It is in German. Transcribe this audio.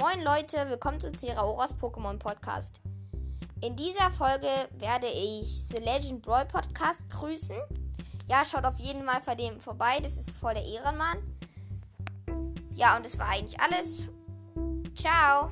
Moin Leute, willkommen zu Ceraoras Pokémon Podcast. In dieser Folge werde ich The Legend Brawl Podcast grüßen. Ja, schaut auf jeden Fall bei dem vorbei, das ist voll der Ehrenmann. Ja, und das war eigentlich alles. Ciao.